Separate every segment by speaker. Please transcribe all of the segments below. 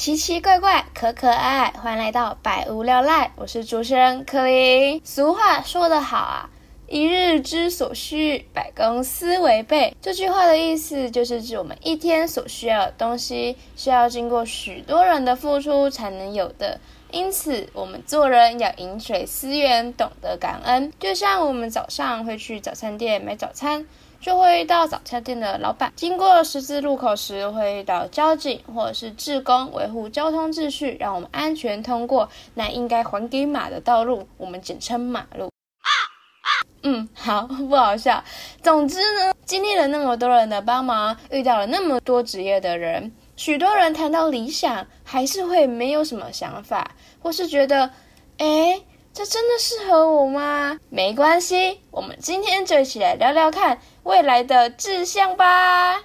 Speaker 1: 奇奇怪怪，可可爱爱，欢迎来到百无聊赖，我是主持人柯林。俗话说得好啊，一日之所需，百公司为备。这句话的意思就是指我们一天所需要的东西，需要经过许多人的付出才能有的。因此，我们做人要饮水思源，懂得感恩。就像我们早上会去早餐店买早餐，就会遇到早餐店的老板；经过十字路口时，会遇到交警或者是志工维护交通秩序，让我们安全通过那应该还给马的道路，我们简称马路。嗯，好，不好笑。总之呢，经历了那么多人的帮忙，遇到了那么多职业的人。许多人谈到理想，还是会没有什么想法，或是觉得，哎，这真的适合我吗？没关系，我们今天就一起来聊聊看未来的志向吧。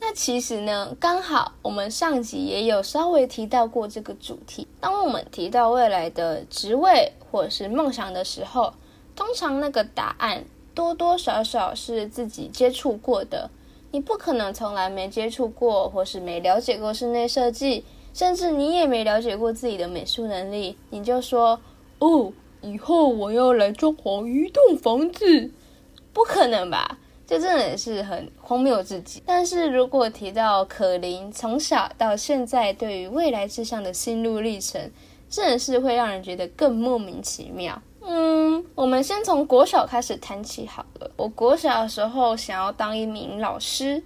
Speaker 1: 那其实呢，刚好我们上集也有稍微提到过这个主题。当我们提到未来的职位或者是梦想的时候，通常那个答案。多多少少是自己接触过的，你不可能从来没接触过，或是没了解过室内设计，甚至你也没了解过自己的美术能力，你就说哦，以后我要来装潢一栋房子，不可能吧？这真的是很荒谬自己。但是如果提到可林从小到现在对于未来志向的心路历程，真的是会让人觉得更莫名其妙。嗯，我们先从国小开始谈起好了。我国小的时候想要当一名老师，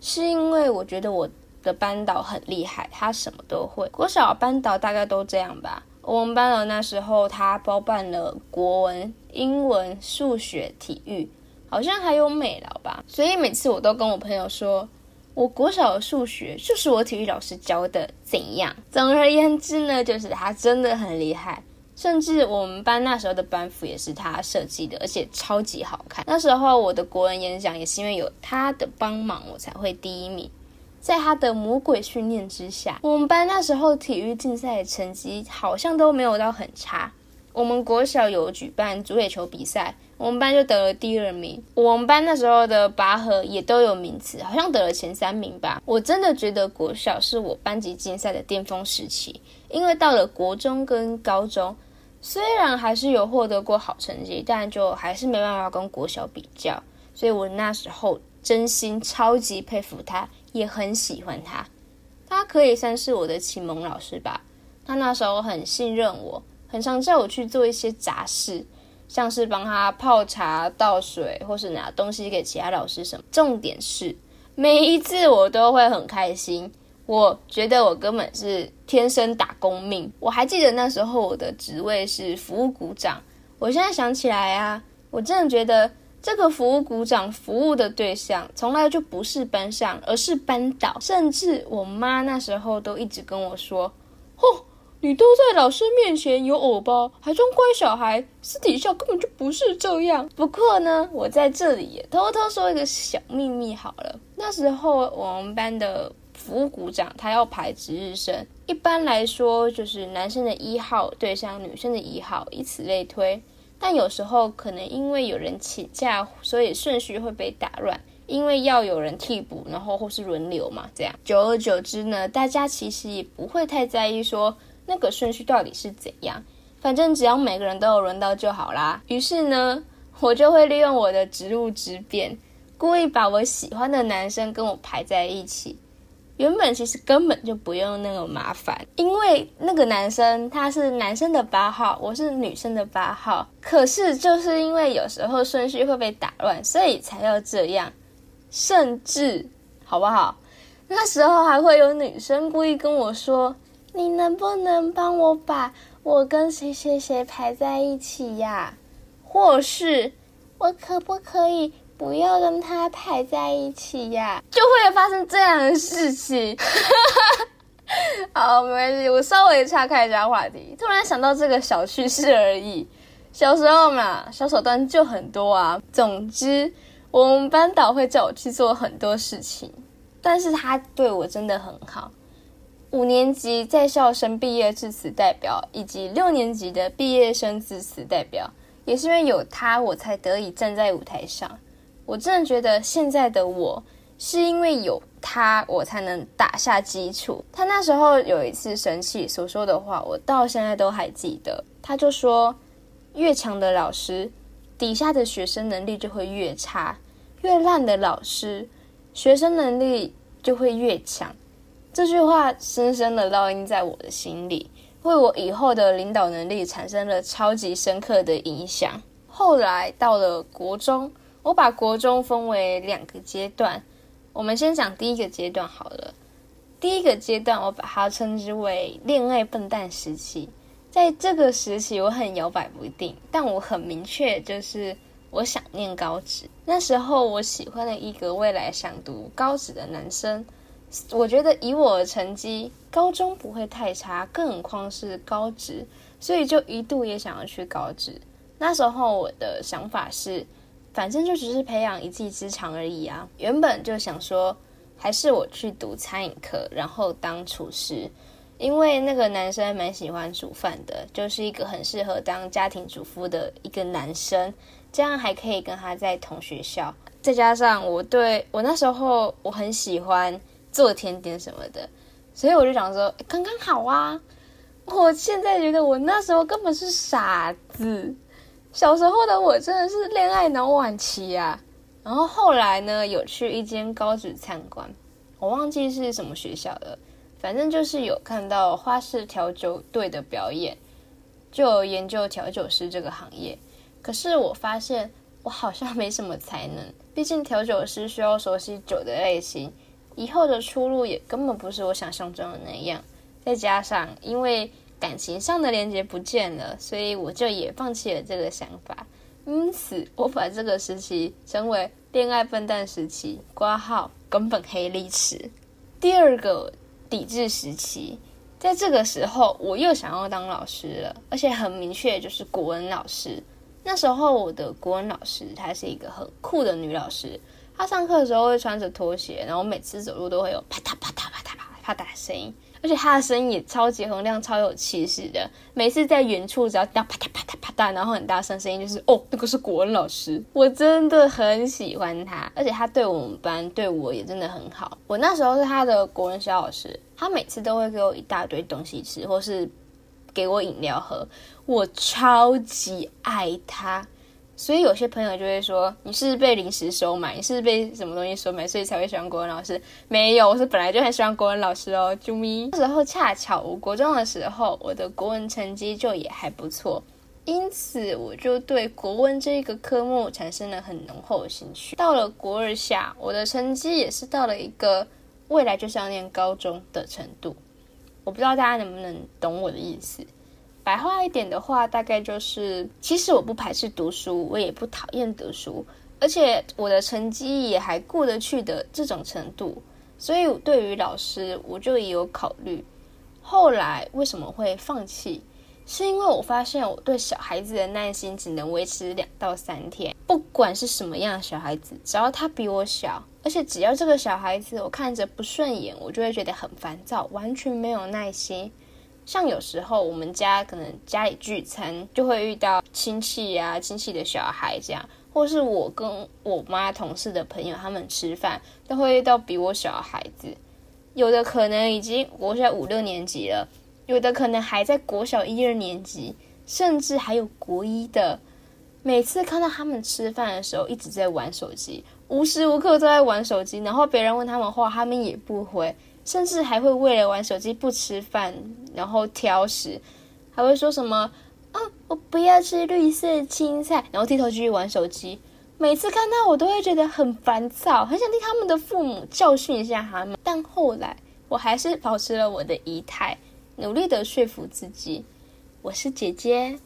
Speaker 1: 是因为我觉得我的班导很厉害，他什么都会。国小班导大概都这样吧。我们班导那时候他包办了国文、英文、数学、体育，好像还有美劳吧。所以每次我都跟我朋友说，我国小的数学就是我体育老师教的，怎样？总而言之呢，就是他真的很厉害。甚至我们班那时候的班服也是他设计的，而且超级好看。那时候我的国文演讲也是因为有他的帮忙，我才会第一名。在他的魔鬼训练之下，我们班那时候体育竞赛成绩好像都没有到很差。我们国小有举办足垒球比赛，我们班就得了第二名。我们班那时候的拔河也都有名次，好像得了前三名吧。我真的觉得国小是我班级竞赛的巅峰时期，因为到了国中跟高中。虽然还是有获得过好成绩，但就还是没办法跟国小比较，所以我那时候真心超级佩服他，也很喜欢他。他可以算是我的启蒙老师吧。他那时候很信任我，很常叫我去做一些杂事，像是帮他泡茶、倒水，或是拿东西给其他老师什么。重点是每一次我都会很开心。我觉得我根本是天生打工命。我还记得那时候我的职位是服务股长。我现在想起来啊，我真的觉得这个服务股长服务的对象从来就不是班上，而是班导。甚至我妈那时候都一直跟我说：“嚯，你都在老师面前有偶包，还装乖小孩，私底下根本就不是这样。”不过呢，我在这里也偷偷说一个小秘密好了。那时候我们班的。服务股长，他要排值日生。一般来说，就是男生的一号对象女生的一号，以此类推。但有时候可能因为有人请假，所以顺序会被打乱。因为要有人替补，然后或是轮流嘛，这样。久而久之呢，大家其实也不会太在意说那个顺序到底是怎样。反正只要每个人都有轮到就好啦。于是呢，我就会利用我的职务之便，故意把我喜欢的男生跟我排在一起。原本其实根本就不用那么麻烦，因为那个男生他是男生的八号，我是女生的八号。可是就是因为有时候顺序会被打乱，所以才要这样。甚至好不好？那时候还会有女生故意跟我说：“你能不能帮我把我跟谁谁谁排在一起呀？”或是我可不可以？不要跟他排在一起呀，就会发生这样的事情。好，没关系，我稍微岔开一下话题，突然想到这个小趣事而已。小时候嘛，小手段就很多啊。总之，我们班导会叫我去做很多事情，但是他对我真的很好。五年级在校生毕业致辞代表，以及六年级的毕业生致辞代表，也是因为有他，我才得以站在舞台上。我真的觉得现在的我是因为有他，我才能打下基础。他那时候有一次生气所说的话，我到现在都还记得。他就说：“越强的老师，底下的学生能力就会越差；越烂的老师，学生能力就会越强。”这句话深深的烙印在我的心里，为我以后的领导能力产生了超级深刻的影响。后来到了国中，我把国中分为两个阶段。我们先讲第一个阶段好了。第一个阶段，我把它称之为恋爱笨蛋时期。在这个时期，我很摇摆不定，但我很明确，就是我想念高职。那时候，我喜欢了一个未来想读高职的男生。我觉得以我的成绩，高中不会太差，更何况是高职，所以就一度也想要去高职。那时候我的想法是。反正就只是培养一技之长而已啊！原本就想说，还是我去读餐饮课，然后当厨师，因为那个男生蛮喜欢煮饭的，就是一个很适合当家庭主妇的一个男生，这样还可以跟他在同学校。再加上我对我那时候我很喜欢做甜点什么的，所以我就想说刚刚好啊！我现在觉得我那时候根本是傻子。小时候的我真的是恋爱脑晚期啊，然后后来呢，有去一间高职参观，我忘记是什么学校了，反正就是有看到花式调酒队的表演，就研究调酒师这个行业。可是我发现我好像没什么才能，毕竟调酒师需要熟悉酒的类型，以后的出路也根本不是我想象中的那样。再加上因为。感情上的连接不见了，所以我就也放弃了这个想法。因此，我把这个时期称为恋爱笨蛋时期，挂号根本黑历史。第二个抵制时期，在这个时候我又想要当老师了，而且很明确就是国文老师。那时候我的国文老师她是一个很酷的女老师，她上课的时候会穿着拖鞋，然后每次走路都会有啪嗒啪嗒啪嗒啪嗒的声音。而且他的声音也超级洪亮、超有气势的。每次在远处，只要啪嗒啪嗒啪嗒，然后很大声声音，就是哦，那个是国文老师。我真的很喜欢他，而且他对我们班对我也真的很好。我那时候是他的国文小老师，他每次都会给我一大堆东西吃，或是给我饮料喝，我超级爱他。所以有些朋友就会说：“你是被临时收买，你是被什么东西收买，所以才会喜欢国文老师？”没有，我是本来就很喜欢国文老师哦。啾咪，那时候恰巧我国中的时候，我的国文成绩就也还不错，因此我就对国文这个科目产生了很浓厚的兴趣。到了国二下，我的成绩也是到了一个未来就是要念高中的程度。我不知道大家能不能懂我的意思。白话一点的话，大概就是，其实我不排斥读书，我也不讨厌读书，而且我的成绩也还过得去的这种程度，所以对于老师，我就也有考虑。后来为什么会放弃？是因为我发现我对小孩子的耐心只能维持两到三天，不管是什么样的小孩子，只要他比我小，而且只要这个小孩子我看着不顺眼，我就会觉得很烦躁，完全没有耐心。像有时候我们家可能家里聚餐，就会遇到亲戚啊、亲戚的小孩这样，或是我跟我妈同事的朋友他们吃饭，都会遇到比我小的孩子，有的可能已经国小五六年级了，有的可能还在国小一二年级，甚至还有国一的。每次看到他们吃饭的时候，一直在玩手机，无时无刻都在玩手机，然后别人问他们话，他们也不回。甚至还会为了玩手机不吃饭，然后挑食，还会说什么啊，我不要吃绿色青菜，然后低头继续玩手机。每次看到我都会觉得很烦躁，很想替他们的父母教训一下他们。但后来我还是保持了我的仪态，努力的说服自己，我是姐姐，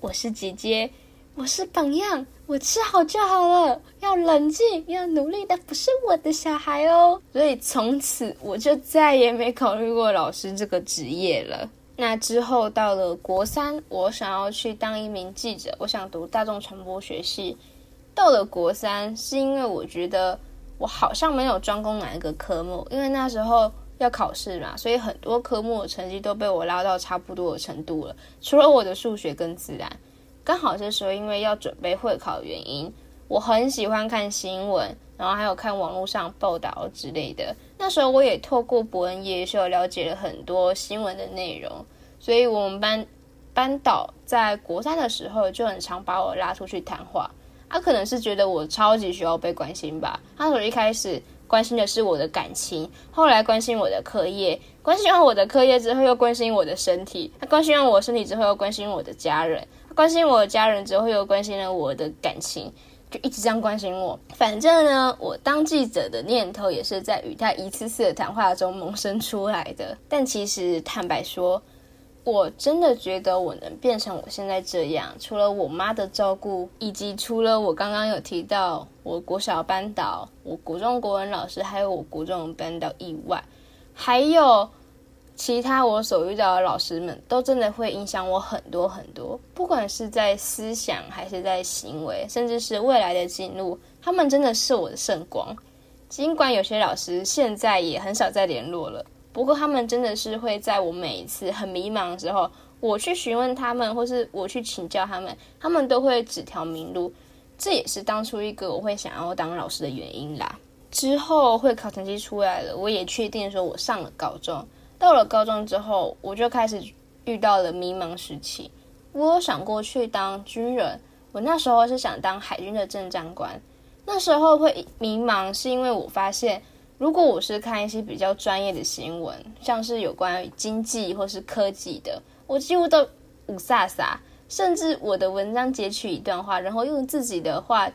Speaker 1: 我是姐姐。我是榜样，我吃好就好了。要冷静，要努力的不是我的小孩哦。所以从此我就再也没考虑过老师这个职业了。那之后到了国三，我想要去当一名记者，我想读大众传播学系。到了国三，是因为我觉得我好像没有专攻哪一个科目，因为那时候要考试嘛，所以很多科目的成绩都被我拉到差不多的程度了，除了我的数学跟自然。刚好这时候，因为要准备会考，原因我很喜欢看新闻，然后还有看网络上报道之类的。那时候我也透过伯恩夜秀了解了很多新闻的内容，所以我们班班导在国三的时候就很常把我拉出去谈话。他可能是觉得我超级需要被关心吧。他从一开始关心的是我的感情，后来关心我的课业，关心完我的课业之后又关心我的身体。他关心完我身体之后又关心我的家人，他关心我的家人之后又关心了我的感情。就一直这样关心我，反正呢，我当记者的念头也是在与他一次次的谈话中萌生出来的。但其实坦白说，我真的觉得我能变成我现在这样，除了我妈的照顾，以及除了我刚刚有提到我国小班导、我国中国文老师，还有我国中班导以外，还有。其他我所遇到的老师们都真的会影响我很多很多，不管是在思想还是在行为，甚至是未来的进路，他们真的是我的圣光。尽管有些老师现在也很少再联络了，不过他们真的是会在我每一次很迷茫的时候，我去询问他们，或是我去请教他们，他们都会指条明路。这也是当初一个我会想要当老师的原因啦。之后会考成绩出来了，我也确定说我上了高中。到了高中之后，我就开始遇到了迷茫时期。我有想过去当军人，我那时候是想当海军的政战官。那时候会迷茫，是因为我发现，如果我是看一些比较专业的新闻，像是有关于经济或是科技的，我几乎都五撒撒，甚至我的文章截取一段话，然后用自己的话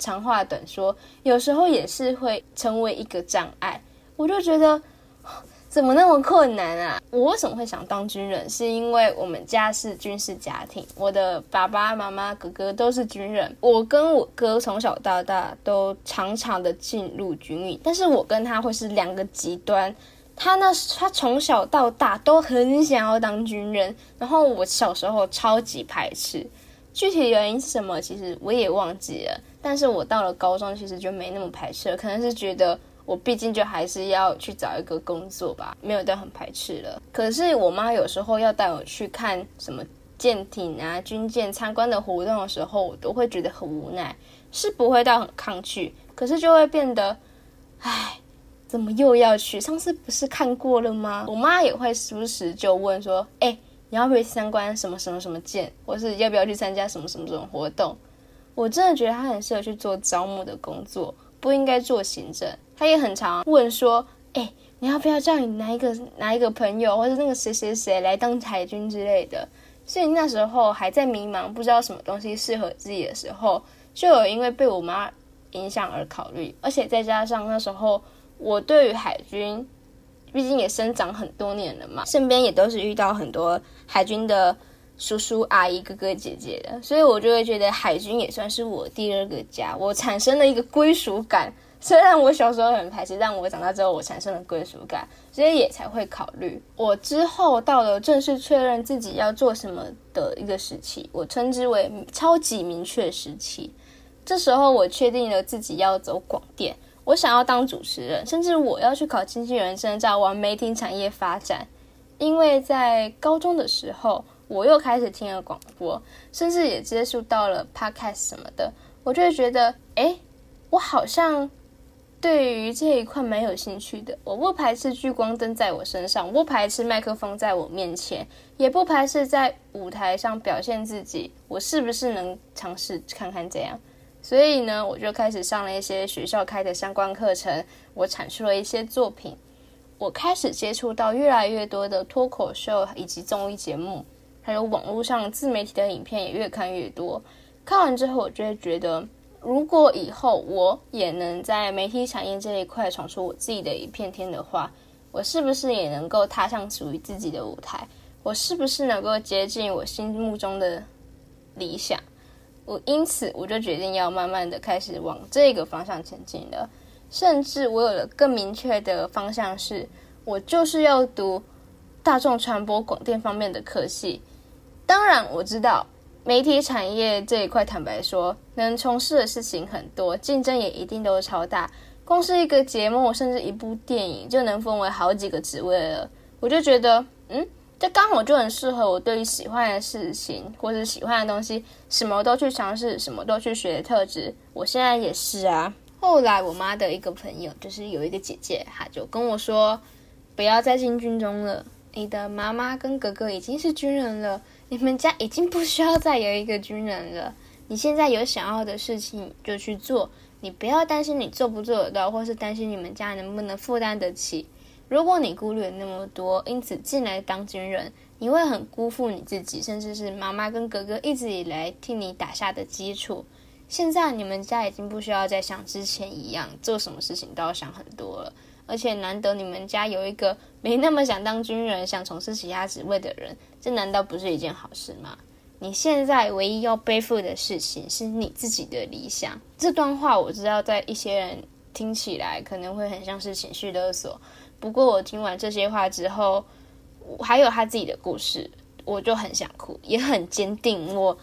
Speaker 1: 长话短说，有时候也是会成为一个障碍。我就觉得。怎么那么困难啊？我为什么会想当军人？是因为我们家是军事家庭，我的爸爸妈妈、哥哥都是军人。我跟我哥从小到大都常常的进入军营，但是我跟他会是两个极端。他呢，他从小到大都很想要当军人，然后我小时候超级排斥。具体原因是什么？其实我也忘记了。但是我到了高中，其实就没那么排斥了，可能是觉得。我毕竟就还是要去找一个工作吧，没有到很排斥了。可是我妈有时候要带我去看什么舰艇啊、军舰参观的活动的时候，我都会觉得很无奈，是不会到很抗拒，可是就会变得，唉，怎么又要去？上次不是看过了吗？我妈也会时不时就问说，哎，你要不要去参观什么什么什么舰，或是要不要去参加什么什么这种活动？我真的觉得他很适合去做招募的工作。不应该做行政，他也很常问说：“哎，你要不要叫你哪一个哪一个朋友，或者那个谁谁谁来当海军之类的？”所以那时候还在迷茫，不知道什么东西适合自己的时候，就有因为被我妈影响而考虑，而且再加上那时候我对于海军，毕竟也生长很多年了嘛，身边也都是遇到很多海军的。叔叔、阿姨、哥哥、姐姐的，所以我就会觉得海军也算是我第二个家，我产生了一个归属感。虽然我小时候很排斥，但我长大之后我产生了归属感，所以也才会考虑。我之后到了正式确认自己要做什么的一个时期，我称之为超级明确时期。这时候我确定了自己要走广电，我想要当主持人，甚至我要去考经纪人证照，往媒体产业发展。因为在高中的时候。我又开始听了广播，甚至也接触到了 podcast 什么的，我就会觉得，哎，我好像对于这一块蛮有兴趣的。我不排斥聚光灯在我身上，我不排斥麦克风在我面前，也不排斥在舞台上表现自己。我是不是能尝试看看这样？所以呢，我就开始上了一些学校开的相关课程，我产出了一些作品，我开始接触到越来越多的脱口秀以及综艺节目。还有网络上自媒体的影片也越看越多，看完之后，我就会觉得，如果以后我也能在媒体产业这一块闯出我自己的一片天的话，我是不是也能够踏上属于自己的舞台？我是不是能够接近我心目中的理想？我因此我就决定要慢慢的开始往这个方向前进了，甚至我有了更明确的方向，是我就是要读大众传播广电方面的科系。当然，我知道媒体产业这一块，坦白说，能从事的事情很多，竞争也一定都超大。光是一个节目，甚至一部电影，就能分为好几个职位了。我就觉得，嗯，这刚好就很适合我对于喜欢的事情或者喜欢的东西，什么都去尝试，什么都去学的特质。我现在也是啊。后来我妈的一个朋友，就是有一个姐姐，她就跟我说，不要再进军中了。你的妈妈跟哥哥已经是军人了，你们家已经不需要再有一个军人了。你现在有想要的事情就去做，你不要担心你做不做得到，或是担心你们家能不能负担得起。如果你顾虑那么多，因此进来当军人，你会很辜负你自己，甚至是妈妈跟哥哥一直以来替你打下的基础。现在你们家已经不需要再像之前一样做什么事情都要想很多了，而且难得你们家有一个没那么想当军人、想从事其他职位的人，这难道不是一件好事吗？你现在唯一要背负的事情是你自己的理想。这段话我知道，在一些人听起来可能会很像是情绪勒索。不过我听完这些话之后，还有他自己的故事，我就很想哭，也很坚定我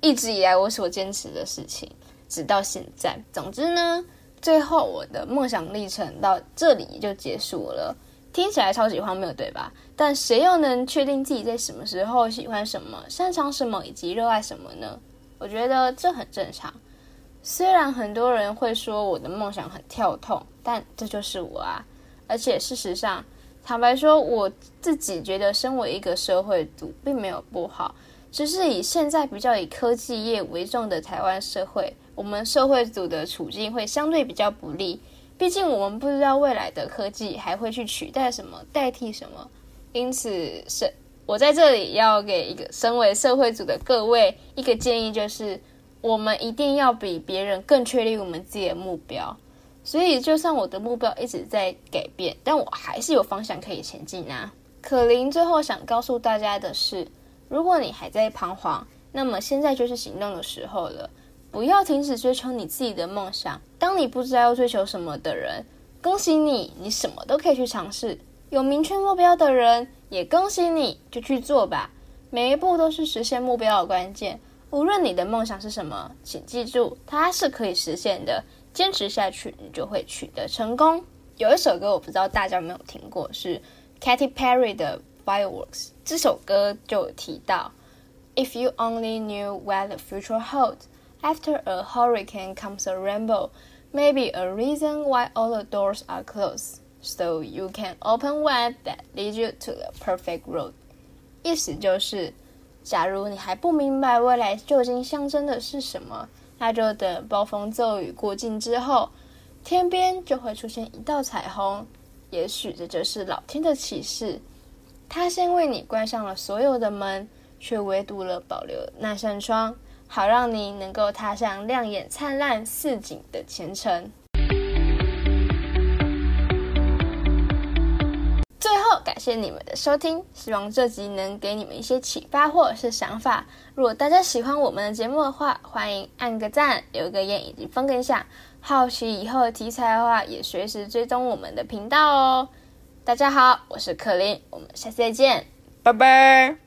Speaker 1: 一直以来我所坚持的事情，直到现在。总之呢，最后我的梦想历程到这里就结束了。听起来超级荒谬，对吧？但谁又能确定自己在什么时候喜欢什么、擅长什么以及热爱什么呢？我觉得这很正常。虽然很多人会说我的梦想很跳痛，但这就是我啊。而且事实上，坦白说，我自己觉得身为一个社会组并没有不好，只是以现在比较以科技业为重的台湾社会，我们社会组的处境会相对比较不利。毕竟我们不知道未来的科技还会去取代什么、代替什么，因此是我在这里要给一个身为社会组的各位一个建议，就是我们一定要比别人更确立我们自己的目标。所以，就算我的目标一直在改变，但我还是有方向可以前进啊。可林最后想告诉大家的是：如果你还在彷徨，那么现在就是行动的时候了。不要停止追求你自己的梦想。当你不知道要追求什么的人，恭喜你，你什么都可以去尝试。有明确目标的人，也恭喜你，就去做吧。每一步都是实现目标的关键。无论你的梦想是什么，请记住，它是可以实现的。坚持下去，你就会取得成功。有一首歌，我不知道大家有没有听过，是 Katy Perry 的《Fireworks》。这首歌就提到：“If you only knew what the future holds, after a hurricane comes a rainbow, maybe a reason why all the doors are closed, so you can open one that leads you to the perfect road。”意思就是，假如你还不明白未来究竟象征的是什么。那就等暴风骤雨过境之后，天边就会出现一道彩虹。也许这就是老天的启示，他先为你关上了所有的门，却唯独了保留那扇窗，好让你能够踏上亮眼灿烂似锦的前程。最后感谢你们的收听，希望这集能给你们一些启发或者是想法。如果大家喜欢我们的节目的话，欢迎按个赞、留个言以及分个享。好奇以后的题材的话，也随时追踪我们的频道哦。大家好，我是可琳，我们下次再见，拜拜。